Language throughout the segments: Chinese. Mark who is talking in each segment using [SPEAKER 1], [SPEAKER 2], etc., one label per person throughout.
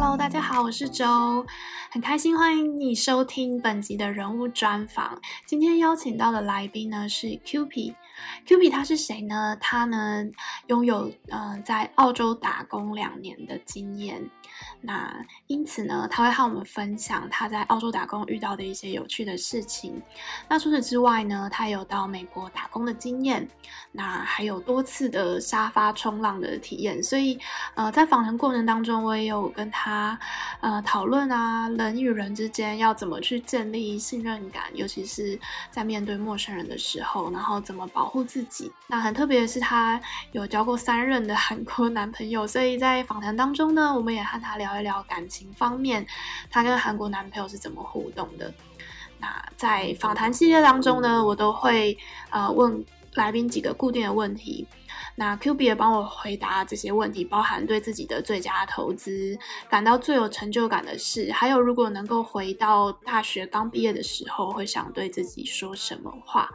[SPEAKER 1] Hello，大家好，我是周，很开心欢迎你收听本集的人物专访。今天邀请到的来宾呢是 QP Kewpie。Kewpie 他是谁呢？他呢拥有呃在澳洲打工两年的经验。那因此呢，他会和我们分享他在澳洲打工遇到的一些有趣的事情。那除此之外呢，他有到美国打工的经验，那还有多次的沙发冲浪的体验。所以，呃，在访谈过程当中，我也有跟他呃讨论啊，人与人之间要怎么去建立信任感，尤其是在面对陌生人的时候，然后怎么保保护自己。那很特别的是，她有交过三任的韩国男朋友，所以在访谈当中呢，我们也和她聊。一聊感情方面，她跟韩国男朋友是怎么互动的？那在访谈系列当中呢，我都会呃问来宾几个固定的问题。那 Q B 也帮我回答这些问题，包含对自己的最佳投资感到最有成就感的事，还有如果能够回到大学刚毕业的时候，会想对自己说什么话？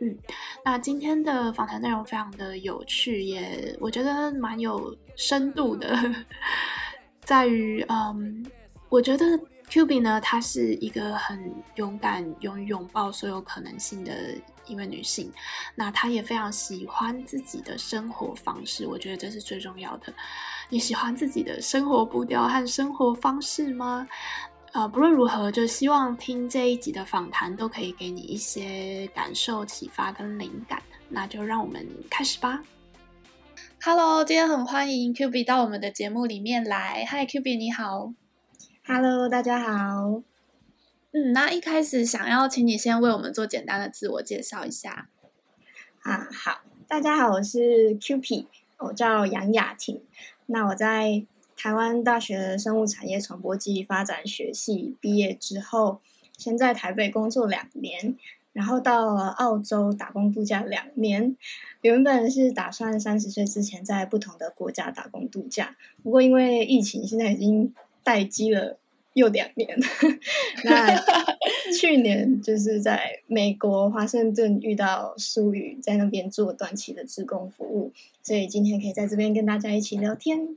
[SPEAKER 1] 嗯，那今天的访谈内容非常的有趣，也我觉得蛮有深度的。在于，嗯，我觉得 Kewpie 呢，她是一个很勇敢、勇于拥抱所有可能性的一位女性。那她也非常喜欢自己的生活方式，我觉得这是最重要的。你喜欢自己的生活步调和生活方式吗？呃，不论如何，就希望听这一集的访谈都可以给你一些感受、启发跟灵感。那就让我们开始吧。Hello，今天很欢迎 Kewpie 到我们的节目里面来。Hi，Kewpie，你好。
[SPEAKER 2] Hello，大家好。
[SPEAKER 1] 嗯，那一开始想要请你先为我们做简单的自我介绍一下。
[SPEAKER 2] 啊，好，大家好，我是 Kewpie，我叫杨雅婷。那我在台湾大学生物产业传播暨发展学系毕业之后，先在台北工作两年。然后到了澳洲打工度假两年，原本是打算三十岁之前在不同的国家打工度假，不过因为疫情，现在已经待机了又两年。那 去年就是在美国华盛顿遇到苏宇，在那边做短期的志工服务，所以今天可以在这边跟大家一起聊天。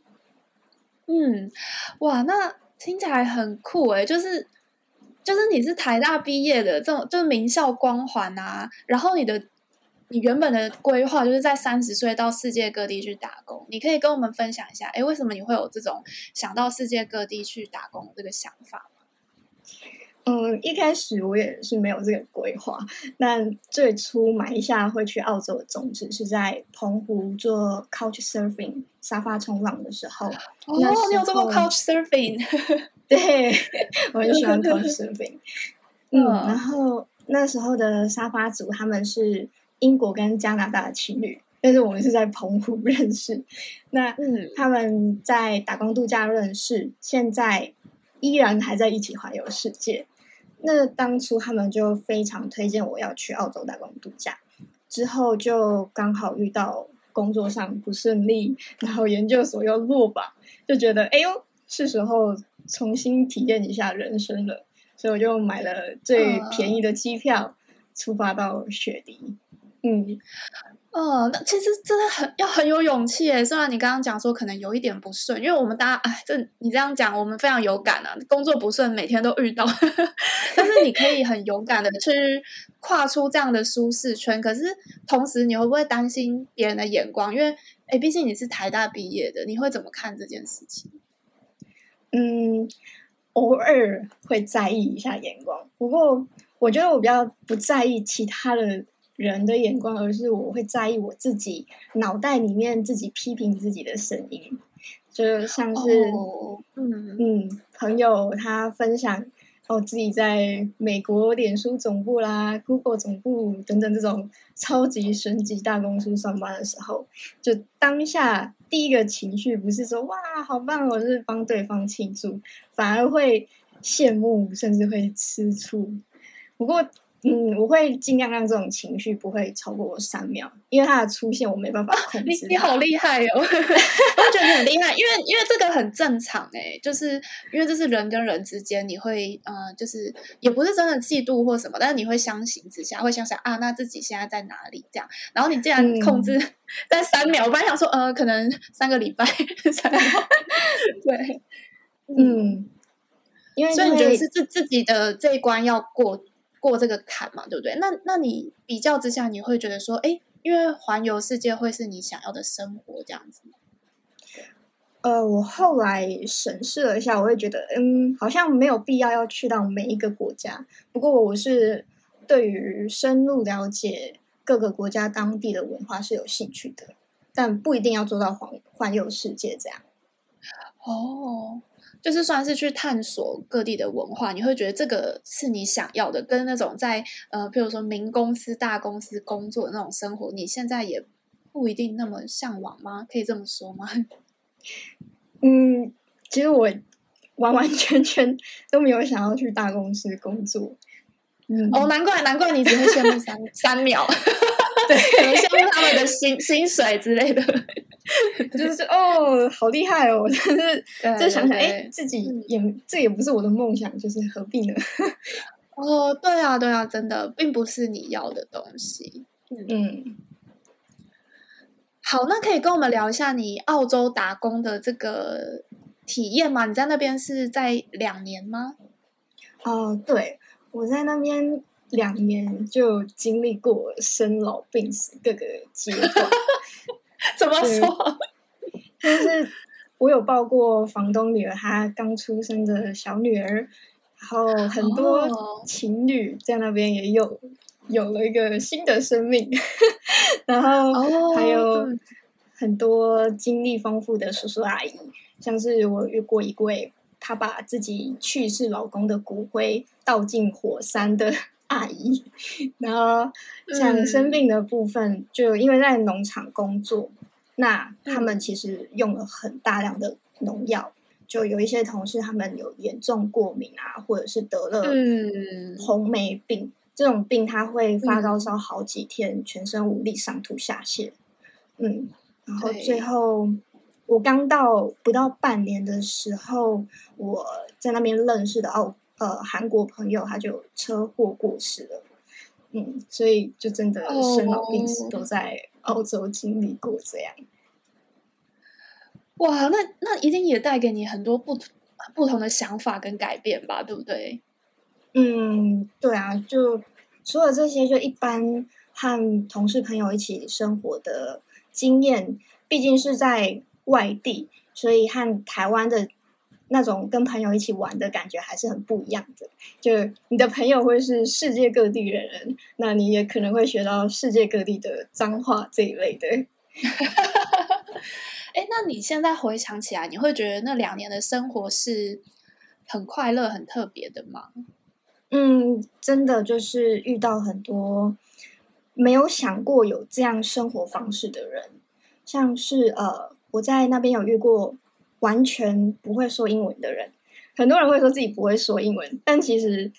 [SPEAKER 1] 嗯，哇，那听起来很酷诶，就是。就是你是台大毕业的，这种就是名校光环啊。然后你的你原本的规划就是在三十岁到世界各地去打工。你可以跟我们分享一下，哎，为什么你会有这种想到世界各地去打工这个想法吗？
[SPEAKER 2] 嗯，一开始我也是没有这个规划。但最初埋下会去澳洲的宗旨是在澎湖做 Couch Surfing 沙发冲浪的时候。
[SPEAKER 1] 哦，你有做过 Couch Surfing？
[SPEAKER 2] 对，我很喜欢 Couchsurfing。嗯，然后那时候的沙发组他们是英国跟加拿大的情侣，但是我们是在澎湖认识。那嗯，他们在打工度假认识，现在依然还在一起环游世界。那当初他们就非常推荐我要去澳洲打工度假，之后就刚好遇到工作上不顺利，然后研究所又落榜，就觉得哎呦，是时候。重新体验一下人生了，所以我就买了最便宜的机票，出发到雪梨。嗯，
[SPEAKER 1] 哦，那其实真的很要很有勇气诶。虽然你刚刚讲说可能有一点不顺，因为我们大家哎，这你这样讲，我们非常有感啊。工作不顺，每天都遇到，但是你可以很勇敢的去跨出这样的舒适圈。可是同时，你会不会担心别人的眼光？因为哎，毕竟你是台大毕业的，你会怎么看这件事情？
[SPEAKER 2] 嗯，偶尔会在意一下眼光，不过我觉得我比较不在意其他的人的眼光，而是我会在意我自己脑袋里面自己批评自己的声音，就像是、哦、嗯嗯，朋友他分享。哦，自己在美国脸书总部啦、Google 总部等等这种超级神级大公司上班的时候，就当下第一个情绪不是说哇好棒，我是帮对方庆祝，反而会羡慕，甚至会吃醋。不过。嗯，我会尽量让这种情绪不会超过三秒，因为它的出现我没办法控制。
[SPEAKER 1] 你你好厉害哦！我觉得你很厉害，因为因为这个很正常诶，就是因为这是人跟人之间，你会呃，就是也不是真的嫉妒或什么，但是你会相形之下，会想想啊，那自己现在在哪里这样。然后你竟然控制在三秒，嗯、我本来想说呃，可能三个礼拜，三秒对。
[SPEAKER 2] 嗯，因为
[SPEAKER 1] 所以你觉得是自自己的这一关要过过这个坎嘛，对不对？那那你比较之下，你会觉得说，哎，因为环游世界会是你想要的生活这样子。
[SPEAKER 2] 呃，我后来审视了一下，我也觉得，嗯，好像没有必要要去到每一个国家。不过，我是对于深入了解各个国家当地的文化是有兴趣的，但不一定要做到环环游世界这样。
[SPEAKER 1] 哦，就是算是去探索各地的文化，你会觉得这个是你想要的，跟那种在呃，譬如说民公司、大公司工作的那种生活，你现在也不一定那么向往吗？可以这么说吗？
[SPEAKER 2] 嗯，其实我完完全全都没有想要去大公司工作。
[SPEAKER 1] 嗯，哦，难怪难怪你只会羡慕三三秒，对，可能羡慕他们的薪 薪水之类的，
[SPEAKER 2] 就是哦，好厉害哦！但是就想想，哎，自己也这也不是我的梦想，就是何必呢？
[SPEAKER 1] 哦，对啊，对啊，真的并不是你要的东西。嗯。好，那可以跟我们聊一下你澳洲打工的这个体验吗？你在那边是在两年吗？
[SPEAKER 2] 哦，对，我在那边两年就经历过生老病死各个阶段。
[SPEAKER 1] 怎么说？
[SPEAKER 2] 就是我有抱过房东女儿，她刚出生的小女儿，然后很多情侣在那边也有。有了一个新的生命，然后还有很多经历丰富的叔叔阿姨，像是我遇过一位，她把自己去世老公的骨灰倒进火山的阿姨，然后像生病的部分，就因为在农场工作，那他们其实用了很大量的农药，就有一些同事他们有严重过敏啊，或者是得了红霉病。这种病他会发高烧好几天，嗯、全身无力、上吐下泻。嗯，然后最后我刚到不到半年的时候，我在那边认识的澳呃韩国朋友，他就车祸过世了。嗯，所以就真的生老病死都在澳洲经历过这样。
[SPEAKER 1] 哇，那那一定也带给你很多不不同的想法跟改变吧，对不对？
[SPEAKER 2] 嗯，对啊，就除了这些，就一般和同事朋友一起生活的经验，毕竟是在外地，所以和台湾的那种跟朋友一起玩的感觉还是很不一样的。就你的朋友会是世界各地的人，那你也可能会学到世界各地的脏话这一类的。
[SPEAKER 1] 哎，那你现在回想起来，你会觉得那两年的生活是很快乐、很特别的吗？
[SPEAKER 2] 嗯，真的就是遇到很多没有想过有这样生活方式的人，像是呃，我在那边有遇过完全不会说英文的人。很多人会说自己不会说英文，但其实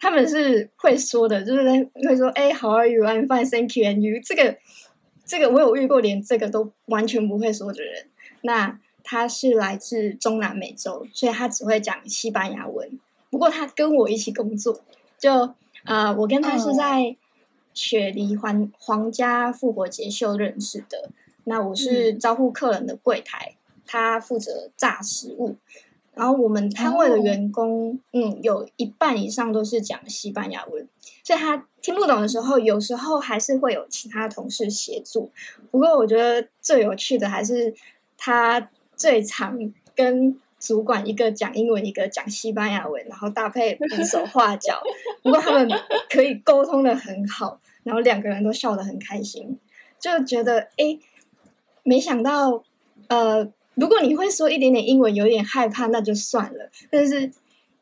[SPEAKER 2] 他们是会说的，就是会说“哎，How are you? I'm fine, thank you. And you?” 这个这个我有遇过，连这个都完全不会说的人。那他是来自中南美洲，所以他只会讲西班牙文。不过他跟我一起工作，就啊、呃，我跟他是在雪梨皇皇家复活节秀认识的。那我是招呼客人的柜台，他负责炸食物。然后我们摊位的员工，嗯，有一半以上都是讲西班牙文，所以他听不懂的时候，有时候还是会有其他同事协助。不过我觉得最有趣的还是他最常跟。主管一个讲英文，一个讲西班牙文，然后搭配比手画脚。不过他们可以沟通的很好，然后两个人都笑得很开心，就觉得哎，没想到，呃，如果你会说一点点英文，有点害怕，那就算了。但是，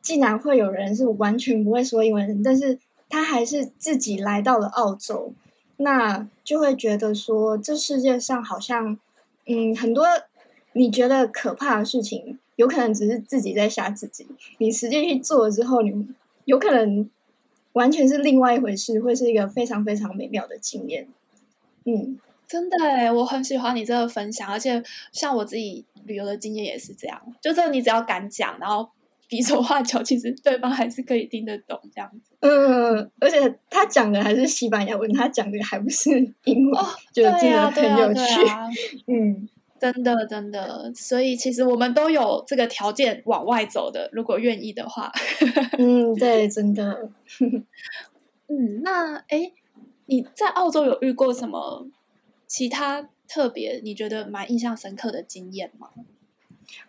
[SPEAKER 2] 既然会有人是完全不会说英文，但是他还是自己来到了澳洲，那就会觉得说，这世界上好像，嗯，很多你觉得可怕的事情。有可能只是自己在吓自己，你实际去做了之后，你有可能完全是另外一回事，会是一个非常非常美妙的经验。嗯，
[SPEAKER 1] 真的哎，我很喜欢你这个分享，而且像我自己旅游的经验也是这样，就这你只要敢讲，然后比手画脚，其实对方还是可以听得懂这样子。
[SPEAKER 2] 嗯，而且他讲的还是西班牙文，他讲的还不是英文，哦、就真的很有趣。啊啊啊、嗯。
[SPEAKER 1] 真的真的，所以其实我们都有这个条件往外走的，如果愿意的话。
[SPEAKER 2] 嗯，对，真的。
[SPEAKER 1] 嗯，那哎，你在澳洲有遇过什么其他特别你觉得蛮印象深刻的经验吗？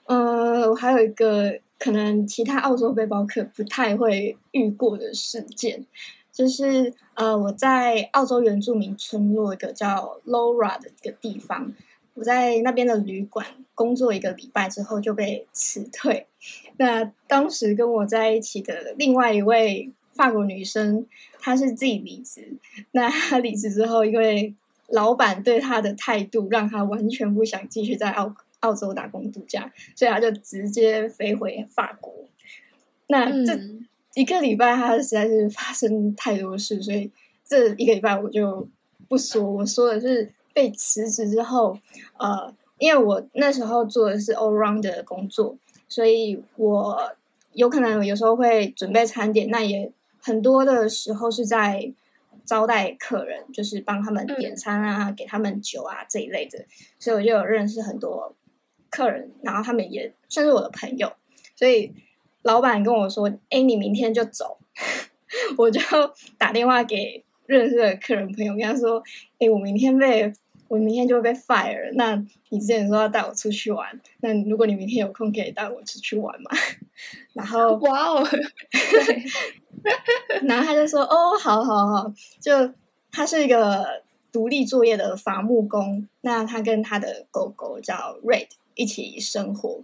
[SPEAKER 2] 呃，我还有一个可能其他澳洲背包客不太会遇过的事件，就是呃，我在澳洲原住民村落一个叫 Laura 的一个地方。我在那边的旅馆工作一个礼拜之后就被辞退。那当时跟我在一起的另外一位法国女生，她是自己离职。那她离职之后，因为老板对他的态度，让他完全不想继续在澳澳洲打工度假，所以他就直接飞回法国。那这一个礼拜，他实在是发生太多事，所以这一个礼拜我就不说。我说的是。被辞职之后，呃，因为我那时候做的是 all round 的工作，所以我有可能有时候会准备餐点，那也很多的时候是在招待客人，就是帮他们点餐啊，嗯、给他们酒啊这一类的，所以我就有认识很多客人，然后他们也算是我的朋友，所以老板跟我说：“哎，你明天就走。”我就打电话给认识的客人朋友，跟他说：“哎，我明天被。”我明天就会被 fire。那你之前说要带我出去玩，那如果你明天有空，可以带我出去玩吗？然后，
[SPEAKER 1] 哇哦，对，
[SPEAKER 2] 然后他就说：“哦，好好好。”就他是一个独立作业的伐木工，那他跟他的狗狗叫 Red 一起生活。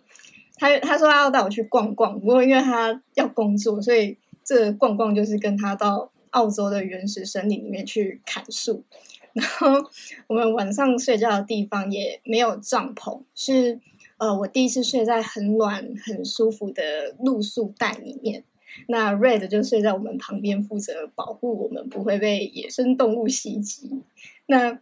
[SPEAKER 2] 他他说他要带我去逛逛，不过因为他要工作，所以这逛逛就是跟他到澳洲的原始森林里面去砍树。然后我们晚上睡觉的地方也没有帐篷，是呃，我第一次睡在很暖、很舒服的露宿带里面。那 Red 就睡在我们旁边，负责保护我们不会被野生动物袭击。那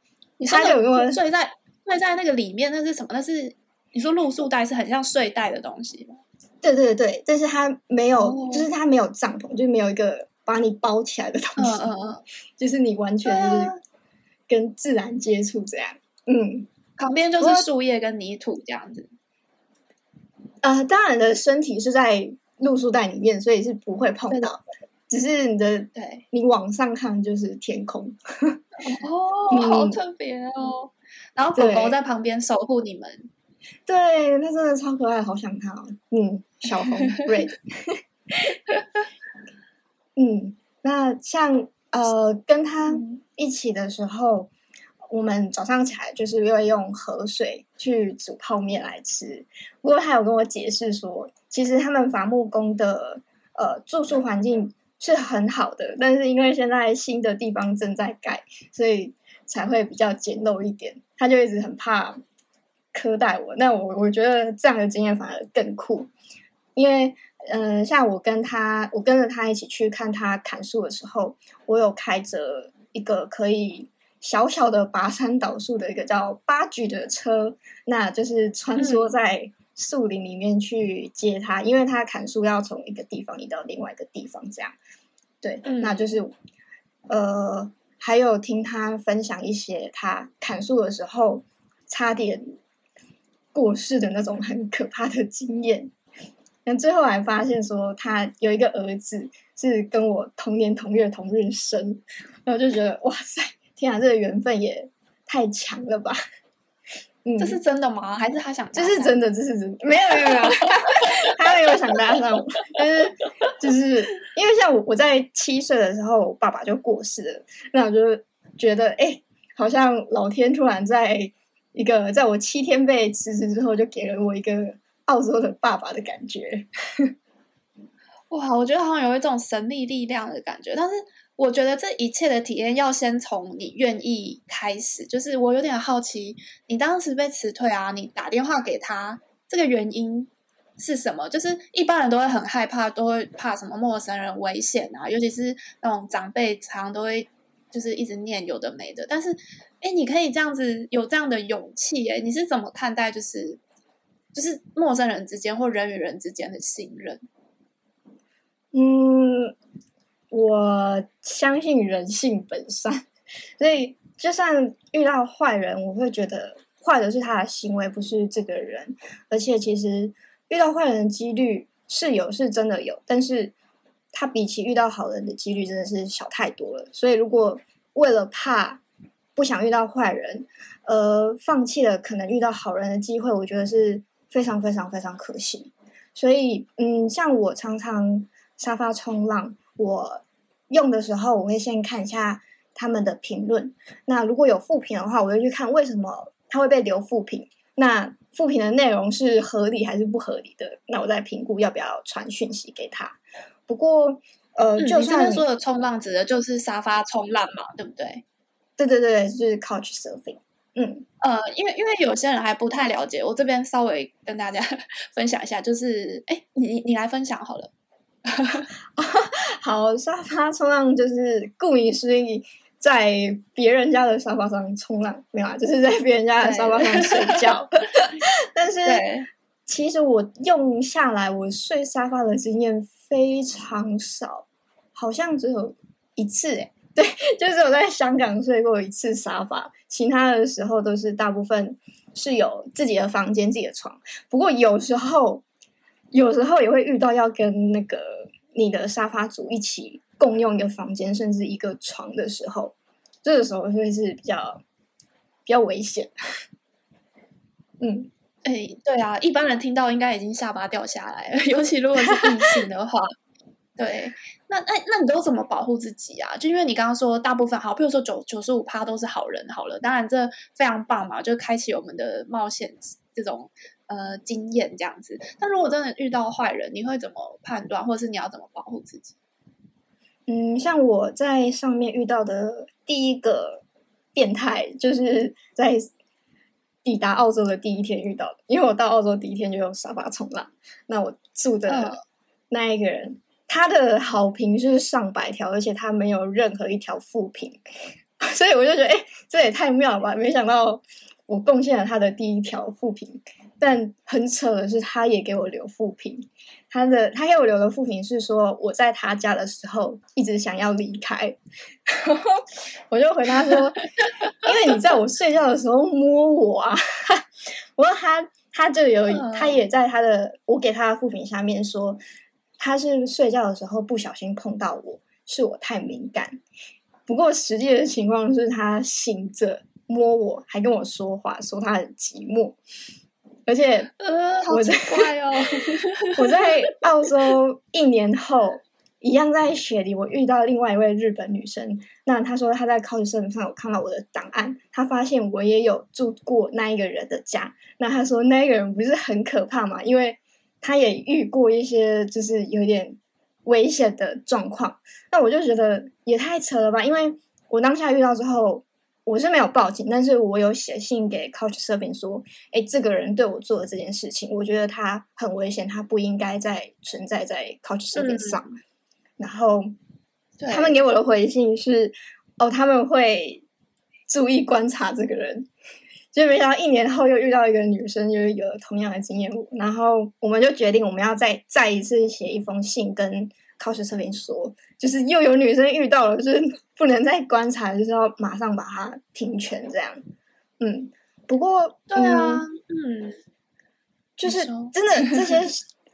[SPEAKER 2] 他就有跟我
[SPEAKER 1] 睡在睡在那个里面，那是什么？那是你说露宿带是很像睡袋的东西吗？
[SPEAKER 2] 对对对，但是它没有，哦、就是它没有帐篷，就没有一个把你包起来的东西，嗯嗯嗯，就是你完全就是。跟自然接触这样，嗯，
[SPEAKER 1] 旁边就是树叶跟泥土这样子。
[SPEAKER 2] 呃，当然的身体是在露宿带里面，所以是不会碰到的。只是你的，对，你往上看就是天空。
[SPEAKER 1] 哦，嗯、好特别哦。然后狗狗在旁边守护你们。
[SPEAKER 2] 对，它真的超可爱，好想它。嗯，小红 Red。嗯，那像。呃，跟它一起的时候，我们早上起来就是会用河水去煮泡面来吃。不过他有跟我解释说，其实他们伐木工的呃住宿环境是很好的，但是因为现在新的地方正在盖，所以才会比较简陋一点。他就一直很怕苛待我，那我我觉得这样的经验反而更酷，因为。嗯、呃，像我跟他，我跟着他一起去看他砍树的时候，我有开着一个可以小小的拔山倒树的一个叫 buggy 的车，那就是穿梭在树林里面去接他，嗯、因为他砍树要从一个地方移到另外一个地方，这样。对，嗯、那就是呃，还有听他分享一些他砍树的时候差点过世的那种很可怕的经验。但最后还发现说，他有一个儿子是跟我同年同月同日生，然后就觉得哇塞，天啊，这个缘分也太强了吧！
[SPEAKER 1] 嗯，这是真的吗？还是他想？
[SPEAKER 2] 这是真的，这是真的，没有没有没有，他没有想搭讪我，但是就是因为像我，我在七岁的时候，我爸爸就过世了，那我就觉得，哎、欸，好像老天突然在一个在我七天被辞职之后，就给了我一个。澳洲的爸爸的感觉，
[SPEAKER 1] 哇！我觉得好像有一种神秘力量的感觉，但是我觉得这一切的体验要先从你愿意开始。就是我有点好奇，你当时被辞退啊，你打电话给他，这个原因是什么？就是一般人都会很害怕，都会怕什么陌生人危险啊，尤其是那种长辈，常常都会就是一直念有的没的。但是，哎，你可以这样子有这样的勇气，哎，你是怎么看待？就是。就是陌生人之间或人与人之间的信任。
[SPEAKER 2] 嗯，我相信人性本善，所以就算遇到坏人，我会觉得坏的是他的行为，不是这个人。而且其实遇到坏人的几率是有，是真的有，但是他比起遇到好人的几率真的是小太多了。所以如果为了怕不想遇到坏人，呃，放弃了可能遇到好人的机会，我觉得是非常非常非常可惜。所以，嗯，像我常常沙发冲浪，我用的时候，我会先看一下他们的评论。那如果有负评的话，我就去看为什么他会被留负评。那负评的内容是合理还是不合理的？那我再评估要不要传讯息给他。不过，呃，
[SPEAKER 1] 嗯、
[SPEAKER 2] 就算
[SPEAKER 1] 你说的冲浪指的就是沙发冲浪嘛，对不对？
[SPEAKER 2] 对对对，就是 Couch Surfing。嗯，
[SPEAKER 1] 呃，因为因为有些人还不太了解，我这边稍微跟大家 分享一下，就是，哎，你你来分享好了。
[SPEAKER 2] 好，沙发冲浪就是顾名思义，在别人家的沙发上冲浪，没有啊，就是在别人家的沙发上睡觉。但是，其实我用下来，我睡沙发的经验非常少，好像只有一次，哎。对，就是我在香港睡过一次沙发，其他的时候都是大部分是有自己的房间、自己的床。不过有时候，有时候也会遇到要跟那个你的沙发组一起共用一个房间，甚至一个床的时候，这个时候会是比较比较危险。嗯，
[SPEAKER 1] 哎，对啊，一般人听到应该已经下巴掉下来了，尤其如果是异性的话。对，那那那你都怎么保护自己啊？就因为你刚刚说大部分好，比如说九九十五趴都是好人，好了，当然这非常棒嘛，就开启我们的冒险这种呃经验这样子。那如果真的遇到坏人，你会怎么判断，或者是你要怎么保护自己？
[SPEAKER 2] 嗯，像我在上面遇到的第一个变态，就是在抵达澳洲的第一天遇到的，因为我到澳洲第一天就用沙发冲浪，那我住的那一个人。嗯他的好评是上百条，而且他没有任何一条负评，所以我就觉得，哎，这也太妙了吧！没想到我贡献了他的第一条负评，但很扯的是，他也给我留复评。他的他给我留的复评是说，我在他家的时候一直想要离开，然后我就回他说，因为你在我睡觉的时候摸我啊。我说他他就有，他也在他的我给他的复评下面说。他是睡觉的时候不小心碰到我，是我太敏感。不过实际的情况是他醒着摸我，还跟我说话，说他很寂寞。而且，
[SPEAKER 1] 呃，好奇怪哦！
[SPEAKER 2] 我在澳洲一年后，一样在雪梨，我遇到另外一位日本女生。那她说她在 Couchsurfing 上有看到我的档案，她发现我也有住过那一个人的家。那她说那一个人不是很可怕嘛？因为她也遇过一些就是有点危险的状况，那我就觉得也太扯了吧！因为我当下遇到之后，我是没有报警，但是我有写信给 Couchsurfing 说，哎，这个人对我做的这件事情，我觉得他很危险，他不应该再存在在 Couchsurfing 上。嗯、然后他们给我的回信是，哦，他们会注意观察这个人。就没想到一年后又遇到一个女生，又有同样的经验，然后我们就决定我们要再再一次写一封信跟 Couchsurfing 说，就是又有女生遇到了，就是不能再观察，就是要马上把它停权这样。嗯，不过
[SPEAKER 1] 对啊，嗯，
[SPEAKER 2] 就是真的这些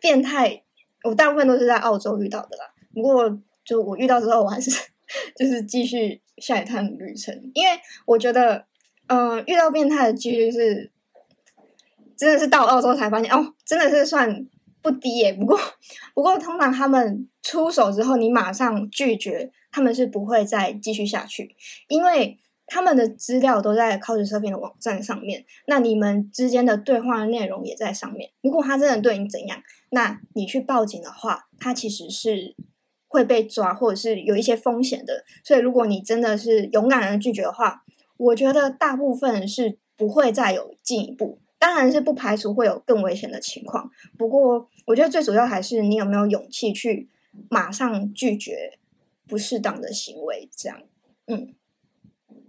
[SPEAKER 2] 变态，我大部分都是在澳洲遇到的啦。不过就我遇到之后，我还是 就是继续下一趟旅程，因为我觉得。嗯、呃，遇到变态的几率是，真的是到澳洲才发现哦，真的是算不低耶。不过，不过通常他们出手之后，你马上拒绝，他们是不会再继续下去，因为他们的资料都在 Couchsurfing 的网站上面，那你们之间的对话内容也在上面。如果他真的对你怎样，那你去报警的话，他其实是会被抓，或者是有一些风险的。所以，如果你真的是勇敢的拒绝的话，我觉得大部分是不会再有进一步，当然是不排除会有更危险的情况。不过，我觉得最主要还是你有没有勇气去马上拒绝不适当的行为，这样。嗯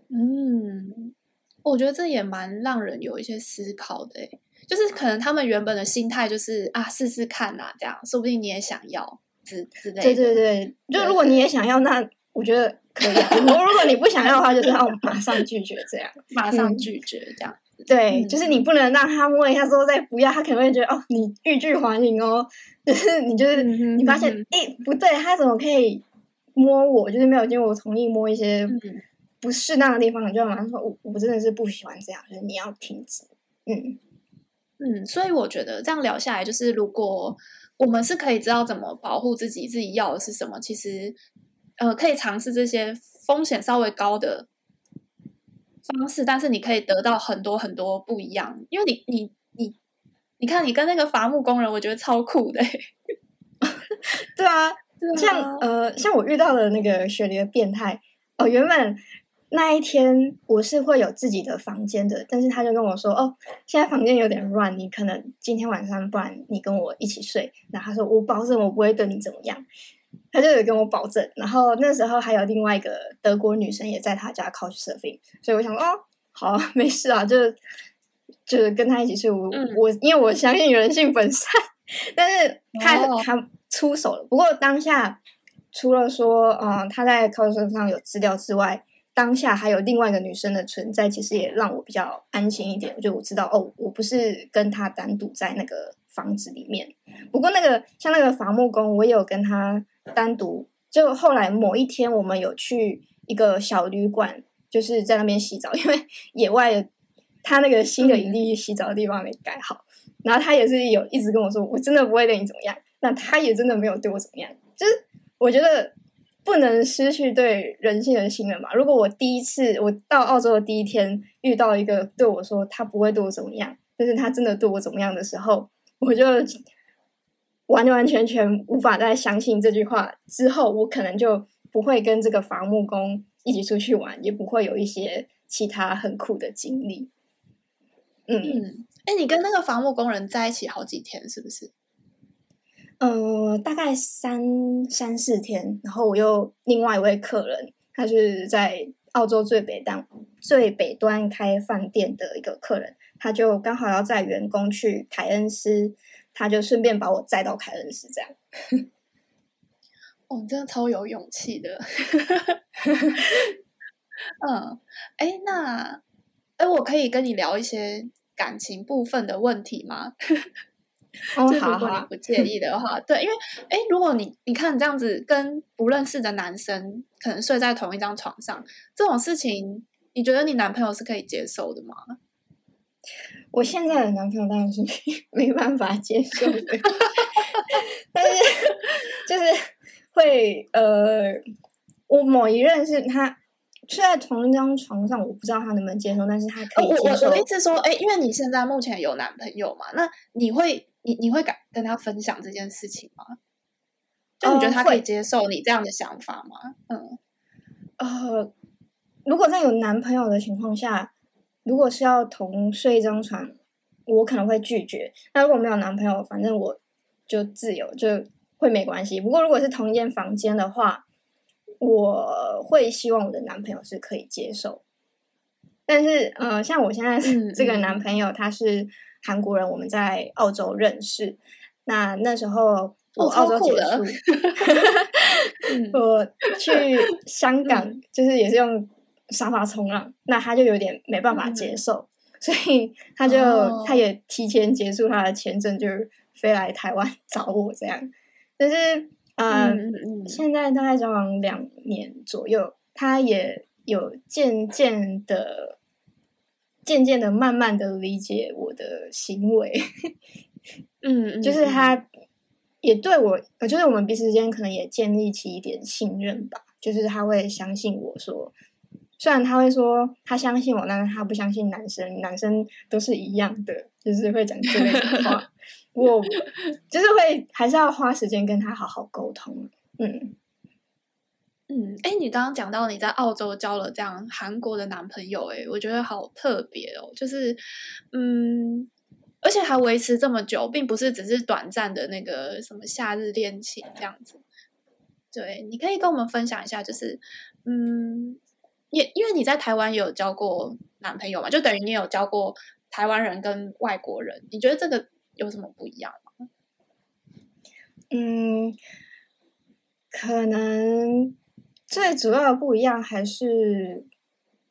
[SPEAKER 1] 嗯，我觉得这也蛮让人有一些思考的，就是可能他们原本的心态就是啊，试试看啊，这样说不定你也想要之之类的。
[SPEAKER 2] 对对对，就如果你也想要，那我觉得。可以，如果如果你不想要的话，就是要马上拒绝，这样，
[SPEAKER 1] 马上拒绝，这样。
[SPEAKER 2] 对，
[SPEAKER 1] 嗯、
[SPEAKER 2] 就是你不能让他摸一下之后再不要，他可能会觉得哦，你欲拒还迎哦。就是你就是你发现，哎、嗯，不对，他怎么可以摸我？就是没有经过我同意摸一些不适当的地方，你就要马上说，我我真的是不喜欢这样，就是你要停止。嗯
[SPEAKER 1] 嗯，所以我觉得这样聊下来，就是如果我们是可以知道怎么保护自己，自己要的是什么，其实呃，可以尝试这些风险稍微高的方式，但是你可以得到很多很多不一样，因为你你你你看，你跟那个伐木工人，我觉得超酷的。
[SPEAKER 2] 对啊，对啊，像呃，像我遇到的那个雪梨的变态哦，原本。那一天我是会有自己的房间的，但是他就跟我说：“哦，现在房间有点乱，你可能今天晚上不然你跟我一起睡。”然后他说：“我保证我不会对你怎么样。”他就有跟我保证。然后那时候还有另外一个德国女生也在他家 Couchsurfing，所以我想说：“哦，好，没事啊，就就是跟他一起睡。我”我、嗯、我因为我相信人性本善，但是他、哦、他出手了。不过当下除了说，嗯，他在 Couchsurfing 上有资料之外。当下还有另外一个女生的存在，其实也让我比较安心一点。就我知道，哦，我不是跟他单独在那个房子里面。不过那个像那个伐木工，我也有跟他单独。就后来某一天，我们有去一个小旅馆，就是在那边洗澡，因为野外他那个新的营地洗澡的地方没改好。然后他也是有一直跟我说，我真的不会对你怎么样。那他也真的没有对我怎么样。就是我觉得。不能失去对人性的信任嘛。如果我第一次我到澳洲的第一天遇到一个对我说他不会对我怎么样，但是他真的对我怎么样的时候，我就完完全全无法再相信这句话。之后我可能就不会跟这个伐木工一起出去玩，也不会有一些其他很酷的经历。嗯，
[SPEAKER 1] 哎、嗯，你跟那个伐木工人在一起好几天，是不是？
[SPEAKER 2] 呃，大概三三四天，然后我又另外一位客人，他是在澳洲最北端最北端开饭店的一个客人，他就刚好要载员工去凯恩斯，他就顺便把我载到凯恩斯，这样。
[SPEAKER 1] 哦，你真的超有勇气的。嗯，哎，那哎，我可以跟你聊一些感情部分的问题吗？
[SPEAKER 2] 哦，
[SPEAKER 1] 好如果你不介意的话，好好对，因为哎，如果你你看这样子跟不认识的男生可能睡在同一张床上，这种事情，你觉得你男朋友是可以接受的吗？
[SPEAKER 2] 我现在的男朋友当然是 没办法接受的，但是就是会呃，我某一任是他。睡在同一张床上，我不知道他能不能接受，但是他可以接受。
[SPEAKER 1] 哦、我我意思说，哎，因为你现在目前有男朋友嘛，那你会你你会敢跟他分享这件事情吗？就你觉得他可以接受你这样的想法吗？
[SPEAKER 2] 嗯，呃，如果在有男朋友的情况下，如果是要同睡一张床，我可能会拒绝。那如果没有男朋友，反正我就自由，就会没关系。不过如果是同一间房间的话，我会希望我的男朋友是可以接受，但是呃，像我现在 这个男朋友他是韩国人，我们在澳洲认识。那那时候我澳洲结束，我去香港就是也是用沙发冲浪，那他就有点没办法接受，所以他就他也提前结束他的签证，就飞来台湾 找我这样，但是。呃、嗯，嗯，现在大概交往两年左右，他也有渐渐的、渐渐的、慢慢的理解我的行为。嗯，就是他也对我，就是我们彼此之间可能也建立起一点信任吧。就是他会相信我说，虽然他会说他相信我，但是他不相信男生，男生都是一样的，就是会讲这类的话。我就是会，还是要花时间跟他好好沟通。嗯
[SPEAKER 1] 嗯，哎，你刚刚讲到你在澳洲交了这样韩国的男朋友，哎，我觉得好特别哦。就是，嗯，而且还维持这么久，并不是只是短暂的那个什么夏日恋情这样子。对，你可以跟我们分享一下，就是，嗯，也因为你在台湾有交过男朋友嘛，就等于你有交过台湾人跟外国人，你觉得这个？有什么不一样吗？
[SPEAKER 2] 嗯，可能最主要的不一样还是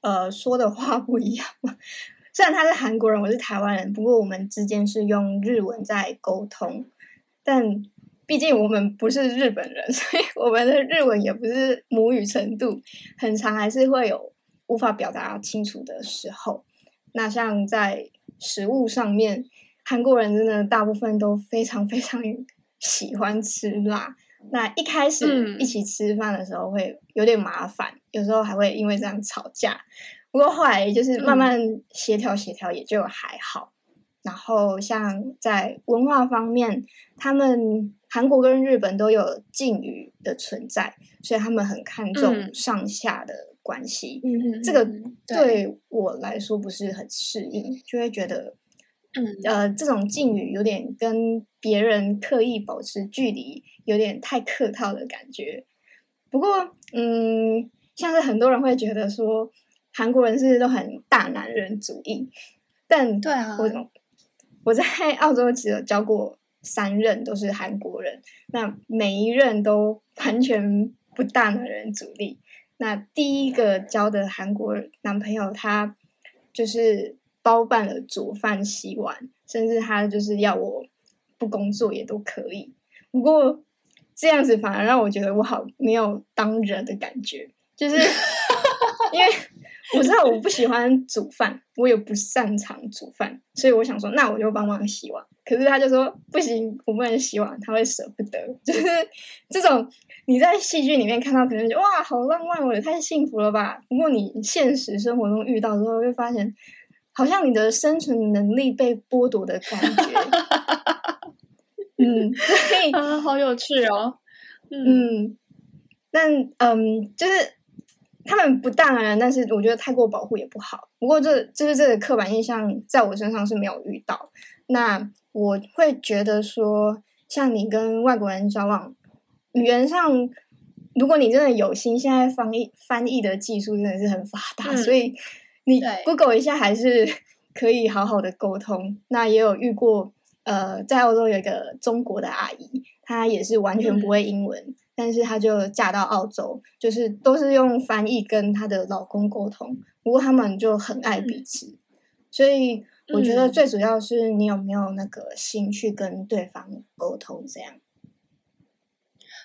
[SPEAKER 2] 呃说的话不一样吧。虽然他是韩国人，我是台湾人，不过我们之间是用日文在沟通。但毕竟我们不是日本人，所以我们的日文也不是母语程度，很长还是会有无法表达清楚的时候。那像在食物上面，韩国人真的大部分都非常非常 喜欢吃辣。那一开始一起吃饭的时候会有点麻烦，嗯、有时候还会因为这样吵架。不过后来就是慢慢协调协调，也就还好。嗯、然后像在文化方面，他们韩国跟日本都有敬语的存在，所以他们很看重上下的关系。嗯、这个对我来说不是很适应，就会觉得。嗯，呃，这种敬语有点跟别人刻意保持距离，有点太客套的感觉。不过，嗯，像是很多人会觉得说，韩国人是都很大男人主义？但对啊，我我在澳洲只有教过三任，都是韩国人，那每一任都完全不大男人主义。那第一个交的韩国男朋友，他就是。包办了煮饭、洗碗，甚至他就是要我不工作也都可以。不过这样子反而让我觉得我好没有当人的感觉，就是 因为我知道我不喜欢煮饭，我也不擅长煮饭，所以我想说，那我就帮忙洗碗。可是他就说不行，我不能洗碗，他会舍不得。就是这种你在戏剧里面看到，可能就哇，好浪漫，我也太幸福了吧。不过你现实生活中遇到之后，会发现。好像你的生存能力被剥夺的感觉，嗯，所以
[SPEAKER 1] 啊，好有趣哦，
[SPEAKER 2] 嗯，但嗯，就是他们不当然，但是我觉得太过保护也不好。不过这就是这个刻板印象在我身上是没有遇到。那我会觉得说，像你跟外国人交往，语言上，如果你真的有心，现在翻译翻译的技术真的是很发达，嗯、所以。你 Google 一下还是可以好好的沟通。那也有遇过，呃，在澳洲有一个中国的阿姨，她也是完全不会英文，嗯、但是她就嫁到澳洲，就是都是用翻译跟她的老公沟通。不过他们就很爱彼此，嗯、所以我觉得最主要是你有没有那个心去跟对方沟通，这样。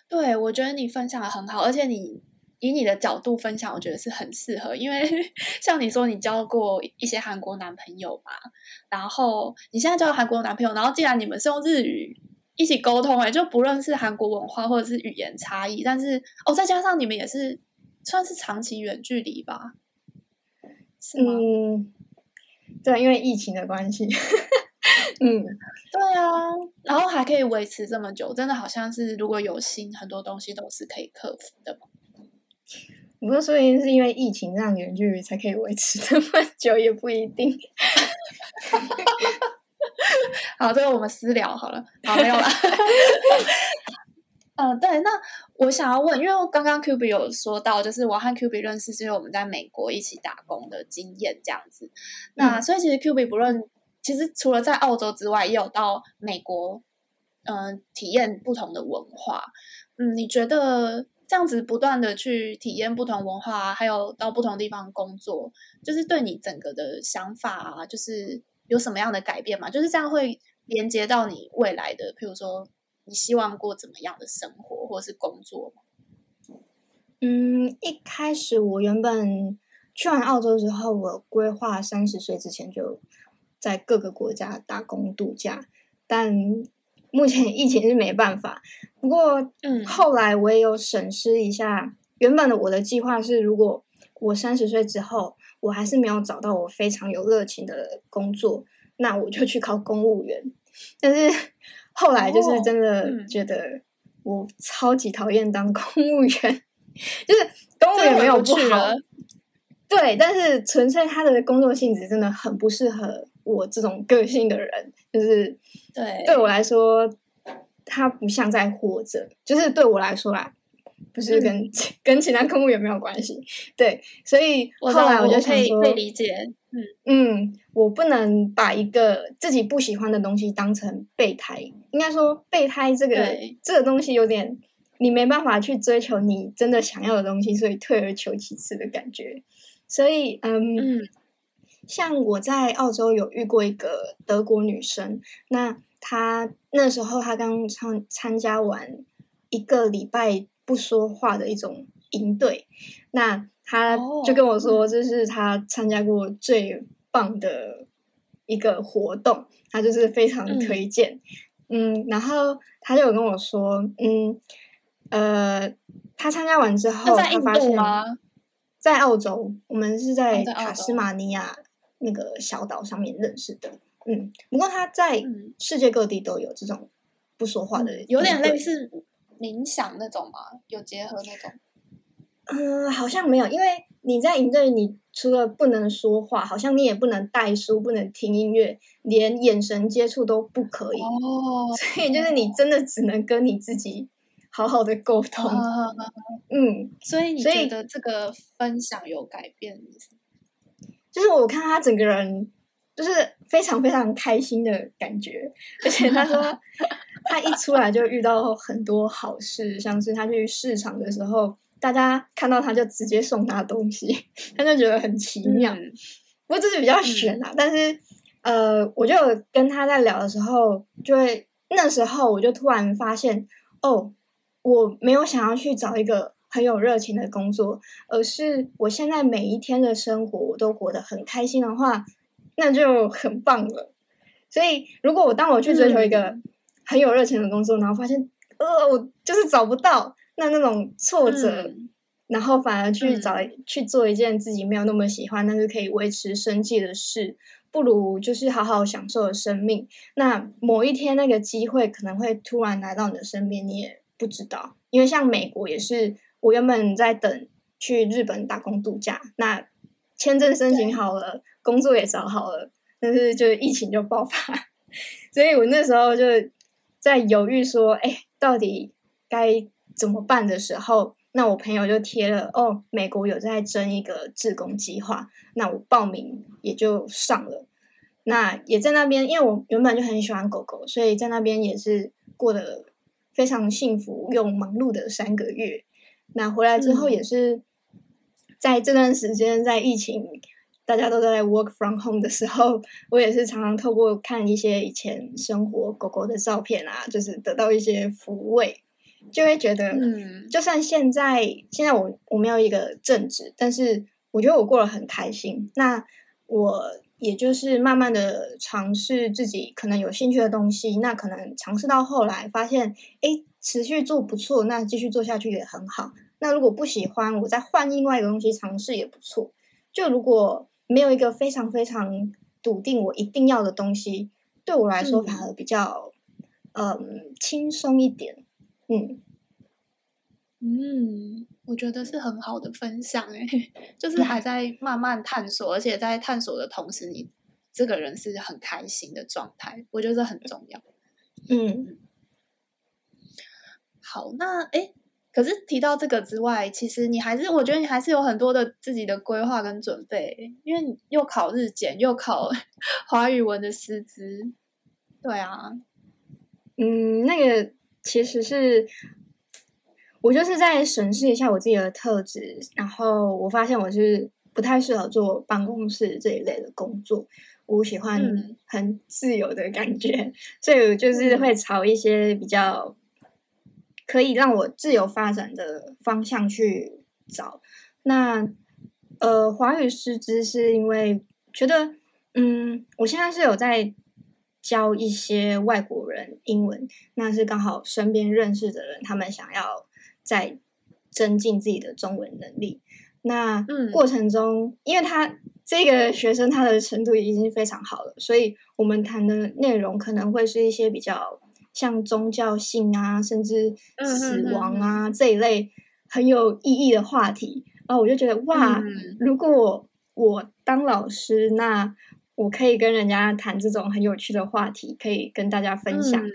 [SPEAKER 1] 对，我觉得你分享的很好，而且你。以你的角度分享，我觉得是很适合，因为 像你说，你交过一些韩国男朋友嘛，然后你现在交韩国男朋友，然后既然你们是用日语一起沟通，哎，就不论是韩国文化或者是语言差异，但是哦，再加上你们也是算是长期远距离吧？是吗？
[SPEAKER 2] 嗯，对，因为疫情的关系，嗯，
[SPEAKER 1] 对啊，然后还可以维持这么久，真的好像是如果有心，很多东西都是可以克服的。
[SPEAKER 2] 我说，所以是因为疫情让远距离才可以维持这么久，也不一定。
[SPEAKER 1] 好，这个我们私聊好了。好，没有了。嗯、呃，对，那我想要问，因为我刚刚 Q B 有说到，就是我和 Q B 认识是因为我们在美国一起打工的经验这样子。那、嗯、所以其实 Q B 不论，其实除了在澳洲之外，也有到美国，嗯、呃，体验不同的文化。嗯，你觉得？这样子不断的去体验不同文化，还有到不同地方工作，就是对你整个的想法啊，就是有什么样的改变吗？就是这样会连接到你未来的，譬如说你希望过怎么样的生活或是工作吗？
[SPEAKER 2] 嗯，一开始我原本去完澳洲之后，我规划三十岁之前就在各个国家打工度假，但目前疫情是没办法，不过，嗯，后来我也有审视一下，原本的我的计划是，如果我三十岁之后，我还是没有找到我非常有热情的工作，那我就去考公务员。但是后来就是真的觉得我超级讨厌当公务员，就是公务员没有不好，对，但是纯粹他的工作性质真的很不适合我这种个性的人。就是对对我来说，他不像在活着。就是对我来说啦，不是跟、嗯、跟其他科目也没有关系。对，所以后来我就想说，
[SPEAKER 1] 可以理解。嗯
[SPEAKER 2] 嗯，我不能把一个自己不喜欢的东西当成备胎。应该说，备胎这个这个东西有点，你没办法去追求你真的想要的东西，所以退而求其次的感觉。所以嗯。嗯像我在澳洲有遇过一个德国女生，那她那时候她刚参参加完一个礼拜不说话的一种营队，那他就跟我说，这是他参加过最棒的一个活动，他就是非常推荐。嗯，嗯，然后他就有跟我说，嗯，呃，他参加完之后，
[SPEAKER 1] 在印度吗？
[SPEAKER 2] 在澳洲，我们是在塔斯马尼亚那个小岛上面认识的。嗯，不过他在世界各地都有这种不说话的，
[SPEAKER 1] 有点类似冥想那种吗？有结合那种？
[SPEAKER 2] 嗯，好像没有，因为你在营队，你除了不能说话，好像你也不能带书，不能听音乐，连眼神接触都不可以。哦，所以就是你真的只能跟你自己。好好的沟通，哦、嗯，
[SPEAKER 1] 所以你觉得这个分享有改变？
[SPEAKER 2] 就是我看他整个人就是非常非常开心的感觉，而且他说他一出来就遇到很多好事，像是他去市场的时候，大家看到他就直接送他东西，他就觉得很奇妙。嗯、不过这是比较玄啊，嗯、但是呃，我就跟他在聊的时候，就会那时候我就突然发现哦。我没有想要去找一个很有热情的工作，而是我现在每一天的生活我都活得很开心的话，那就很棒了。所以，如果我当我去追求一个很有热情的工作，嗯、然后发现呃我就是找不到，那那种挫折，嗯、然后反而去找、嗯、去做一件自己没有那么喜欢，但是可以维持生计的事，不如就是好好享受生命。那某一天那个机会可能会突然来到你的身边，你也。不知道，因为像美国也是，我原本在等去日本打工度假，那签证申请好了，工作也找好了，但是就疫情就爆发，所以我那时候就在犹豫说，哎，到底该怎么办的时候，那我朋友就贴了，哦，美国有在征一个志工计划，那我报名也就上了，那也在那边，因为我原本就很喜欢狗狗，所以在那边也是过得。非常幸福又忙碌的三个月，那回来之后也是在这段时间，在疫情大家都在 work from home 的时候，我也是常常透过看一些以前生活狗狗的照片啊，就是得到一些抚慰，就会觉得，嗯，就算现在现在我我没有一个正职，但是我觉得我过得很开心。那我。也就是慢慢的尝试自己可能有兴趣的东西，那可能尝试到后来发现，哎，持续做不错，那继续做下去也很好。那如果不喜欢，我再换另外一个东西尝试也不错。就如果没有一个非常非常笃定我一定要的东西，对我来说反而比较，嗯，嗯，轻松一点。嗯
[SPEAKER 1] 嗯。我觉得是很好的分享诶，就是还在慢慢探索，而且在探索的同时，你这个人是很开心的状态，我觉得这很重要。
[SPEAKER 2] 嗯，
[SPEAKER 1] 好，那诶，可是提到这个之外，其实你还是，我觉得你还是有很多的自己的规划跟准备，因为你又考日检，又考 华语文的师资，对啊，
[SPEAKER 2] 嗯，那个其实是。我就是在审视一下我自己的特质，然后我发现我是不太适合做办公室这一类的工作。我喜欢很自由的感觉，嗯、所以我就是会朝一些比较可以让我自由发展的方向去找。那呃，华语师资是因为觉得，嗯，我现在是有在教一些外国人英文，那是刚好身边认识的人，他们想要。在增进自己的中文能力，那过程中，嗯、因为他这个学生他的程度已经非常好了，所以我们谈的内容可能会是一些比较像宗教性啊，甚至死亡啊、嗯、这一类很有意义的话题。然后我就觉得哇，嗯、如果我当老师，那我可以跟人家谈这种很有趣的话题，可以跟大家分享，嗯、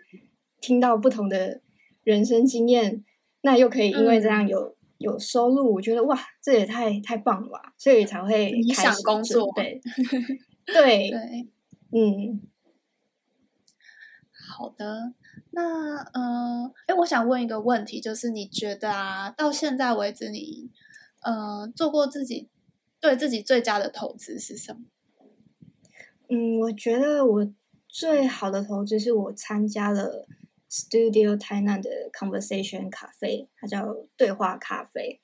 [SPEAKER 2] 听到不同的人生经验。那又可以因为这样有、嗯、有收入，我觉得哇，这也太太棒了吧！所以才会开始工作。对对对，嗯，
[SPEAKER 1] 好的。那呃，哎，我想问一个问题，就是你觉得啊，到现在为止你，呃做过自己对自己最佳的投资是什么？
[SPEAKER 2] 嗯，我觉得我最好的投资是我参加了 Studio Tainan 的 Conversation 咖啡，它叫对话咖啡。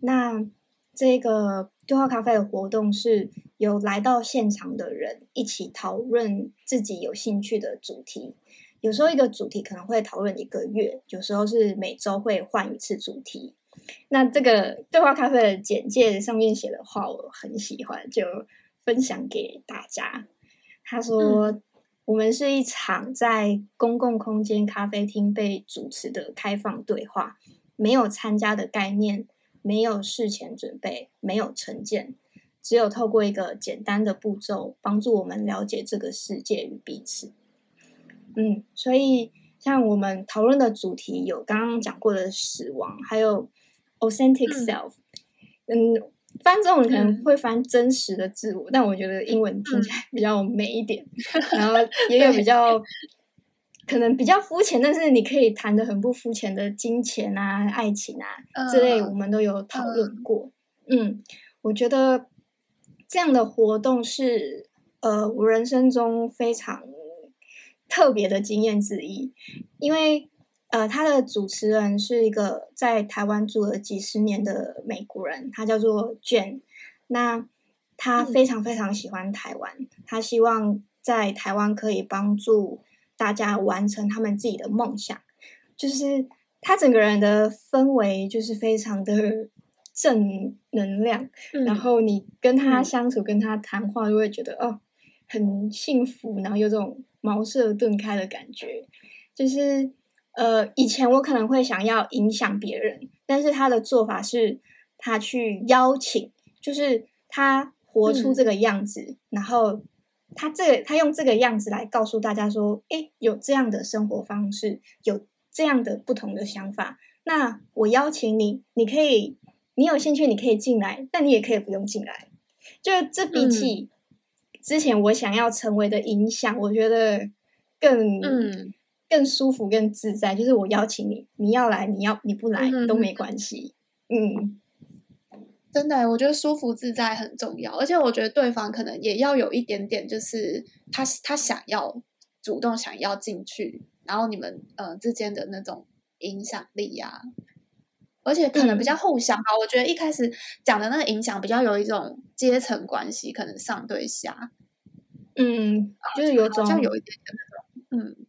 [SPEAKER 2] 那这个对话咖啡的活动是有来到现场的人一起讨论自己有兴趣的主题。有时候一个主题可能会讨论一个月，有时候是每周会换一次主题。那这个对话咖啡的简介上面写的话，我很喜欢，就分享给大家。他说：“嗯、我们是一场在公共空间咖啡厅被主持的开放对话，没有参加的概念，没有事前准备，没有成见，只有透过一个简单的步骤，帮助我们了解这个世界与彼此。”嗯，所以像我们讨论的主题有刚刚讲过的死亡，还有 authentic self。嗯。嗯翻中文可能会翻真实的自我，嗯、但我觉得英文听起来比较美一点，嗯、然后也有比较可能比较肤浅，但是你可以谈的很不肤浅的金钱啊、爱情啊、嗯、这类，我们都有讨论过。嗯，嗯，我觉得这样的活动是呃我人生中非常特别的经验之一，因为。呃，他的主持人是一个在台湾住了几十年的美国人，他叫做 Jane。那他非常非常喜欢台湾，嗯、他希望在台湾可以帮助大家完成他们自己的梦想。就是他整个人的氛围就是非常的 正能量，嗯、然后你跟他相处、嗯、跟他谈话，就会觉得哦，很幸福，然后有这种茅塞顿开的感觉，就是。呃，以前我可能会想要影响别人，但是他的做法是，他去邀请，就是他活出这个样子，嗯、然后他这个他用这个样子来告诉大家说，诶，有这样的生活方式，有这样的不同的想法，那我邀请你，你可以，你有兴趣，你可以进来，但你也可以不用进来，就这比起之前我想要成为的影响，嗯、我觉得更嗯。更舒服、更自在，就是我邀请你，你要来，你要你不来都没关系。嗯，
[SPEAKER 1] 真的，我觉得舒服自在很重要，而且我觉得对方可能也要有一点点，就是他他想要主动想要进去，然后你们呃之间的那种影响力呀、啊，而且可能比较互相吧。嗯、我觉得一开始讲的那个影响比较有一种阶层关系，可能上对下。
[SPEAKER 2] 嗯，就是有种
[SPEAKER 1] 像有一点点那种嗯。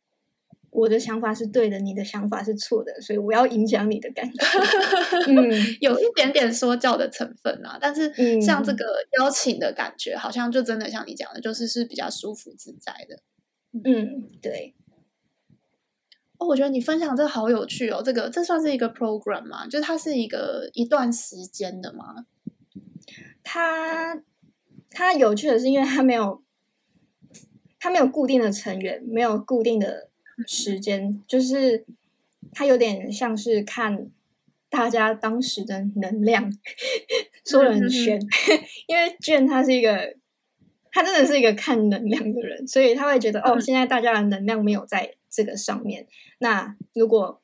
[SPEAKER 2] 我的想法是对的，你的想法是错的，所以我要影响你的感觉。嗯，
[SPEAKER 1] 有一点点说教的成分啊，但是像这个邀请的感觉，好像就真的像你讲的，就是是比较舒服自在的。
[SPEAKER 2] 嗯，对。
[SPEAKER 1] 哦，我觉得你分享这个好有趣哦，这个这算是一个 program 吗？就是它是一个一段时间的吗？
[SPEAKER 2] 它它有趣的是，因为它没有它没有固定的成员，没有固定的。时间就是它有点像是看大家当时的能量，说的很玄，因为卷他是一个，他真的是一个看能量的人，所以他会觉得哦，现在大家的能量没有在这个上面，那如果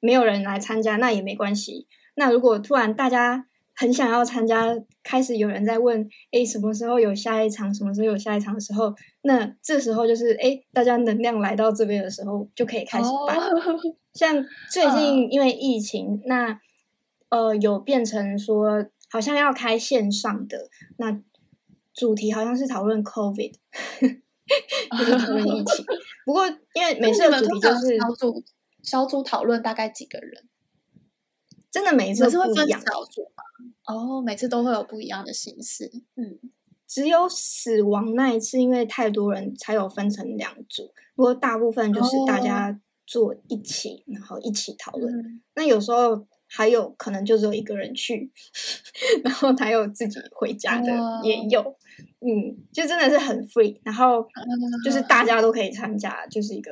[SPEAKER 2] 没有人来参加，那也没关系。那如果突然大家。很想要参加，开始有人在问，哎，什么时候有下一场？什么时候有下一场的时候，那这时候就是，哎，大家能量来到这边的时候，就可以开始办。Oh. 像最近因为疫情，uh. 那呃，有变成说好像要开线上的，那主题好像是讨论 COVID，就是讨论。不过因为每次的主题就是
[SPEAKER 1] 小组小组讨论，大概几个人？
[SPEAKER 2] 真的每一次都不一样。
[SPEAKER 1] 哦，每次都会有不一样的形式。嗯，
[SPEAKER 2] 只有死亡那一次，因为太多人才有分成两组。不过大部分就是大家坐一起，哦、然后一起讨论。嗯、那有时候还有可能就只有一个人去，然后还有自己回家的也有。哦、嗯，就真的是很 free，然后就是大家都可以参加，就是一个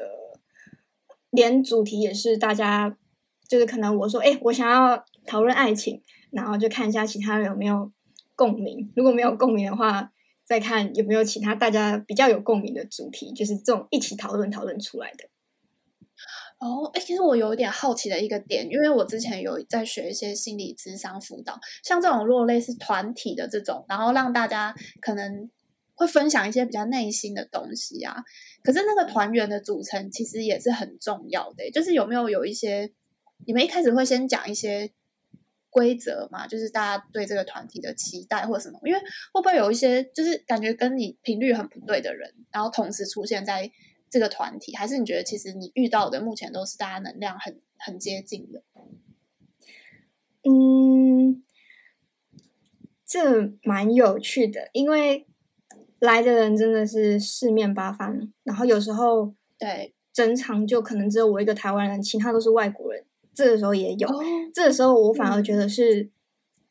[SPEAKER 2] 连主题也是大家，就是可能我说，哎，我想要讨论爱情。然后就看一下其他人有没有共鸣，如果没有共鸣的话，再看有没有其他大家比较有共鸣的主题，就是这种一起讨论讨论出来的。
[SPEAKER 1] 哦，哎，其实我有一点好奇的一个点，因为我之前有在学一些心理智商辅导，像这种如果类似团体的这种，然后让大家可能会分享一些比较内心的东西啊。可是那个团员的组成其实也是很重要的，就是有没有有一些，你们一开始会先讲一些规则嘛？就是大家对这个团体的期待或什么？因为会不会有一些就是感觉跟你频率很不对的人，然后同时出现在这个团体？还是你觉得其实你遇到的目前都是大家能量很很接近的？
[SPEAKER 2] 嗯。这蛮有趣的，因为来的人真的是四面八方，然后有时候
[SPEAKER 1] 对
[SPEAKER 2] 整场就可能只有我一个台湾人，其他都是外国人。这个时候也有，哦、这个时候我反而觉得是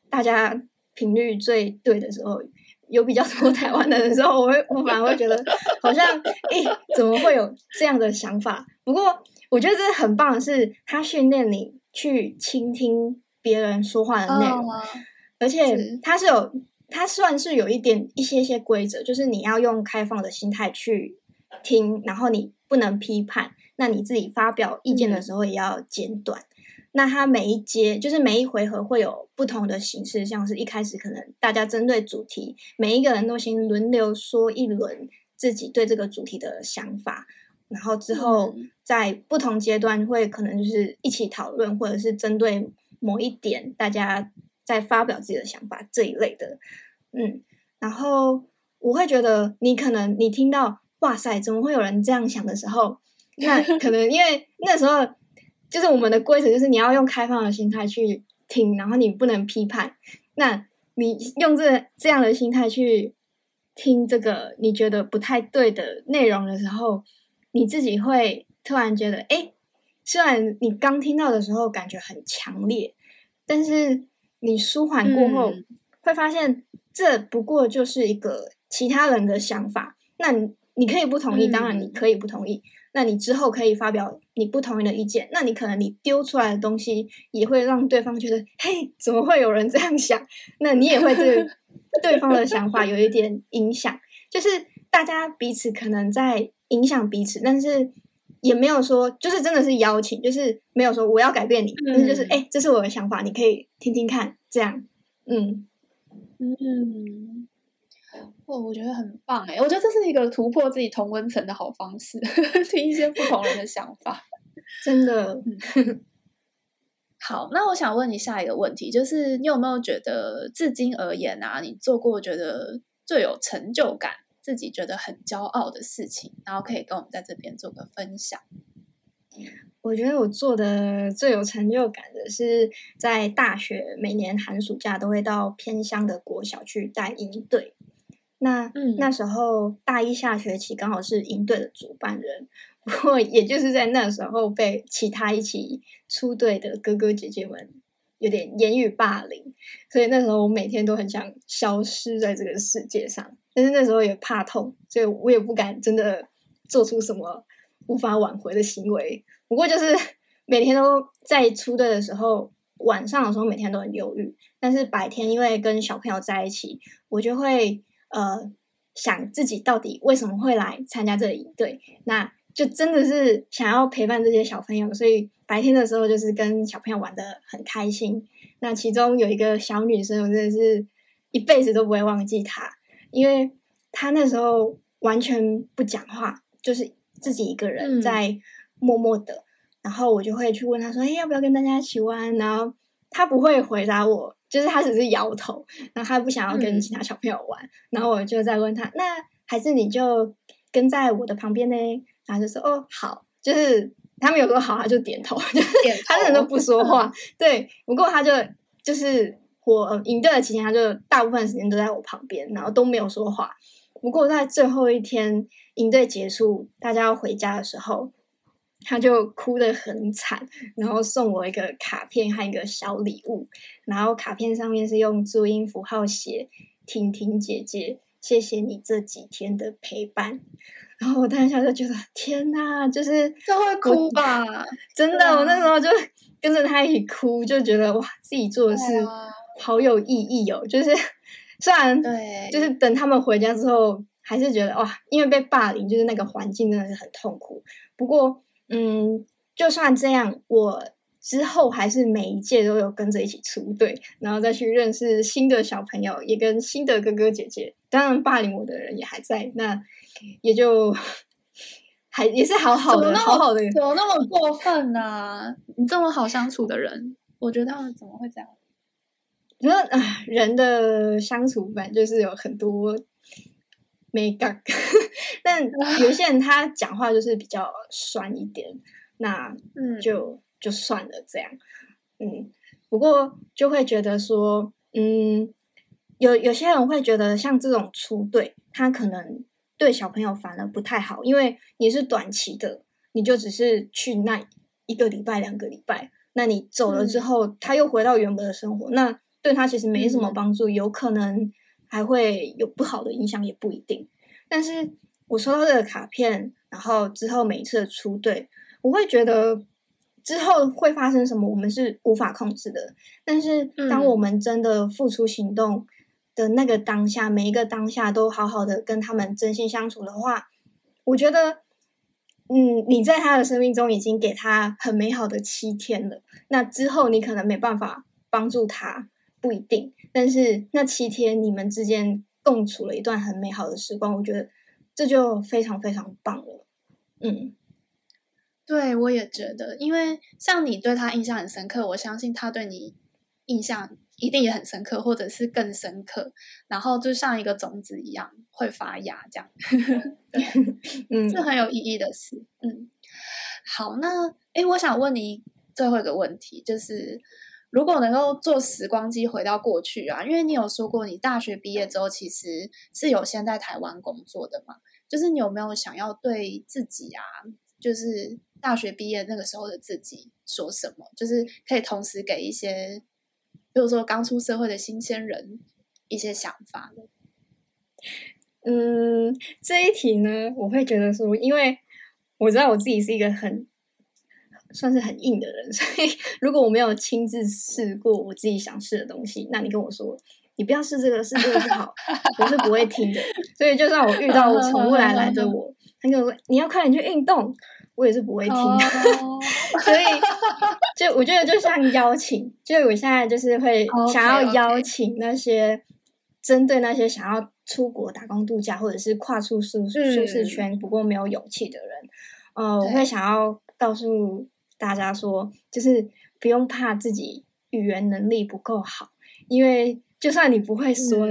[SPEAKER 2] 大家频率最对的时候，嗯、有比较多台湾的人的时候，我会我反而会觉得好像诶，怎么会有这样的想法？不过我觉得这很棒的是，他训练你去倾听别人说话的内容。哦而且它是有，它算是有一点一些些规则，就是你要用开放的心态去听，然后你不能批判。那你自己发表意见的时候也要简短。嗯、那它每一节就是每一回合会有不同的形式，像是一开始可能大家针对主题，每一个人都先轮流说一轮自己对这个主题的想法，然后之后在不同阶段会可能就是一起讨论，或者是针对某一点大家。在发表自己的想法这一类的，嗯，然后我会觉得你可能你听到哇塞，怎么会有人这样想的时候，那可能因为那时候就是我们的规则就是你要用开放的心态去听，然后你不能批判。那你用这这样的心态去听这个你觉得不太对的内容的时候，你自己会突然觉得，哎，虽然你刚听到的时候感觉很强烈，但是。你舒缓过后，嗯、会发现这不过就是一个其他人的想法。那你你可以不同意，嗯、当然你可以不同意。那你之后可以发表你不同意的意见。那你可能你丢出来的东西也会让对方觉得，嘿，怎么会有人这样想？那你也会对 对方的想法有一点影响。就是大家彼此可能在影响彼此，但是。也没有说，就是真的是邀请，就是没有说我要改变你，但是就是哎，这是我的想法，你可以听听看，这样，嗯
[SPEAKER 1] 嗯，哦，我觉得很棒哎，我觉得这是一个突破自己同温层的好方式，听一些不同人的想法，
[SPEAKER 2] 真的。
[SPEAKER 1] 好，那我想问你下一个问题，就是你有没有觉得至今而言啊，你做过觉得最有成就感？自己觉得很骄傲的事情，然后可以跟我们在这边做个分享。
[SPEAKER 2] 我觉得我做的最有成就感的是，在大学每年寒暑假都会到偏乡的国小去带营队。那、嗯、那时候大一下学期刚好是营队的主办人，不过也就是在那时候被其他一起出队的哥哥姐姐们有点言语霸凌，所以那时候我每天都很想消失在这个世界上。但是那时候也怕痛，所以我也不敢真的做出什么无法挽回的行为。不过就是 每天都在出队的时候，晚上的时候每天都很忧郁。但是白天因为跟小朋友在一起，我就会呃想自己到底为什么会来参加这个营队，那就真的是想要陪伴这些小朋友。所以白天的时候就是跟小朋友玩的很开心。那其中有一个小女生，我真的是一辈子都不会忘记她。因为她那时候完全不讲话，就是自己一个人在默默的，嗯、然后我就会去问他说：“哎，要不要跟大家一起玩？”然后他不会回答我，就是他只是摇头，然后他不想要跟其他小朋友玩。嗯、然后我就在问他：“那还是你就跟在我的旁边呢？”然后就说：“哦，好。”就是他们有时候好，他就点头，就是 他真的都不说话。嗯、对，不过他就就是。我营队的期间，他就大部分时间都在我旁边，然后都没有说话。不过在最后一天营队结束，大家要回家的时候，他就哭得很惨，然后送我一个卡片和一个小礼物。然后卡片上面是用注音符号写“婷婷姐姐，谢谢你这几天的陪伴”。然后我当下就觉得天哪，就是
[SPEAKER 1] 这会哭吧？
[SPEAKER 2] 真的，我那时候就跟着他一起哭，就觉得哇，自己做的事。好有意义哦！就是虽然对，就是等他们回家之后，还是觉得哇，因为被霸凌，就是那个环境真的是很痛苦。不过，嗯，就算这样，我之后还是每一届都有跟着一起出队，然后再去认识新的小朋友，也跟新的哥哥姐姐。当然，霸凌我的人也还在，那也就 还也是好好的，好好的。
[SPEAKER 1] 怎么那么过分呢、啊？你这么好相处的人，我觉得他们怎么会这样？
[SPEAKER 2] 觉得啊，人的相处本就是有很多没干，但有些人他讲话就是比较酸一点，那嗯。就。嗯就算了，这样，嗯，不过就会觉得说，嗯，有有些人会觉得像这种出队，他可能对小朋友反而不太好，因为你是短期的，你就只是去那一个礼拜、两个礼拜，那你走了之后，嗯、他又回到原本的生活，那对他其实没什么帮助，嗯、有可能还会有不好的影响，也不一定。但是我收到这个卡片，然后之后每一次的出队，我会觉得。之后会发生什么，我们是无法控制的。但是，当我们真的付出行动的那个当下，嗯、每一个当下都好好的跟他们真心相处的话，我觉得，嗯，你在他的生命中已经给他很美好的七天了。那之后你可能没办法帮助他，不一定。但是那七天你们之间共处了一段很美好的时光，我觉得这就非常非常棒了。嗯。
[SPEAKER 1] 对，我也觉得，因为像你对他印象很深刻，我相信他对你印象一定也很深刻，或者是更深刻。然后就像一个种子一样会发芽，这样，嗯，是很有意义的事。嗯，好，那诶，我想问你最后一个问题，就是如果能够坐时光机回到过去啊，因为你有说过你大学毕业之后其实是有先在台湾工作的嘛，就是你有没有想要对自己啊，就是。大学毕业那个时候的自己说什么？就是可以同时给一些，比如说刚出社会的新鲜人一些想法。
[SPEAKER 2] 嗯，这一题呢，我会觉得说，因为我知道我自己是一个很算是很硬的人，所以如果我没有亲自试过我自己想试的东西，那你跟我说你不要试这个，试这个不好，我是不会听的。所以就算我遇到我从未来来的我，他跟我说你要快点去运动。我也是不会听的，oh. 所以就我觉得就像邀请，就我现在就是会想要邀请那些针对那些想要出国打工度假或者是跨出舒舒适圈不过没有勇气的人，呃，我会想要告诉大家说，就是不用怕自己语言能力不够好，因为就算你不会说。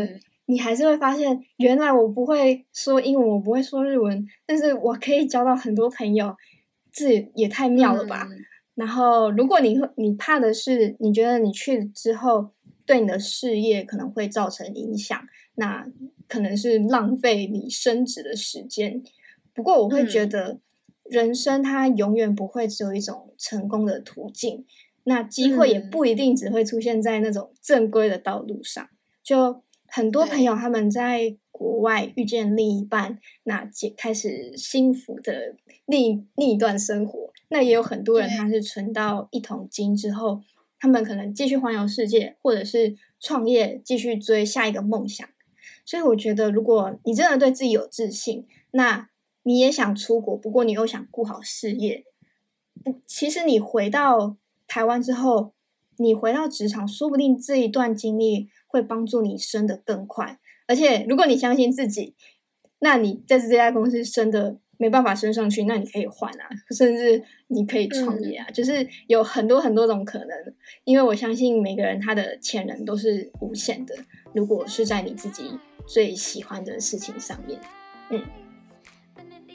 [SPEAKER 2] 你还是会发现，原来我不会说英文，我不会说日文，但是我可以交到很多朋友。这也太妙了吧！嗯、然后，如果你你怕的是，你觉得你去之后对你的事业可能会造成影响，那可能是浪费你升职的时间。不过，我会觉得人生它永远不会只有一种成功的途径，那机会也不一定只会出现在那种正规的道路上。就很多朋友他们在。国外遇见另一半，那解开始幸福的另另一段生活。那也有很多人，他是存到一桶金之后，他们可能继续环游世界，或者是创业，继续追下一个梦想。所以我觉得，如果你真的对自己有自信，那你也想出国，不过你又想顾好事业，不，其实你回到台湾之后，你回到职场，说不定这一段经历会帮助你升得更快。而且，如果你相信自己，那你在这家公司升的没办法升上去，那你可以换啊，甚至你可以创业啊，嗯、就是有很多很多种可能。因为我相信每个人他的潜能都是无限的，如果是在你自己最喜欢的事情上面，嗯。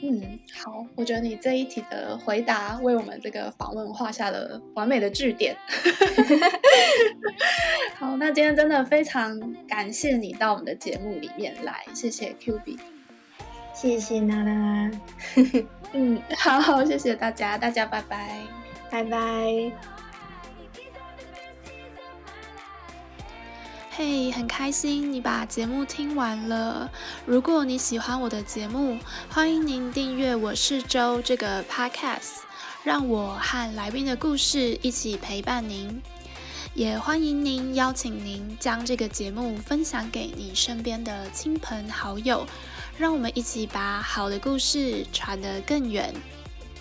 [SPEAKER 1] 嗯，好，我觉得你这一题的回答为我们这个访问画下了完美的句点。好，那今天真的非常感谢你到我们的节目里面来，谢谢 Q B，
[SPEAKER 2] 谢谢娜娜。
[SPEAKER 1] 嗯，好好，谢谢大家，大家拜拜，
[SPEAKER 2] 拜拜。
[SPEAKER 3] 嘿很开心你把节目听完了。如果你喜欢我的节目，欢迎您订阅我是周这个 podcast，让我和来宾的故事一起陪伴您。也欢迎您邀请您将这个节目分享给你身边的亲朋好友，让我们一起把好的故事传得更远。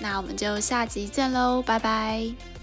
[SPEAKER 3] 那我们就下集见喽，拜拜。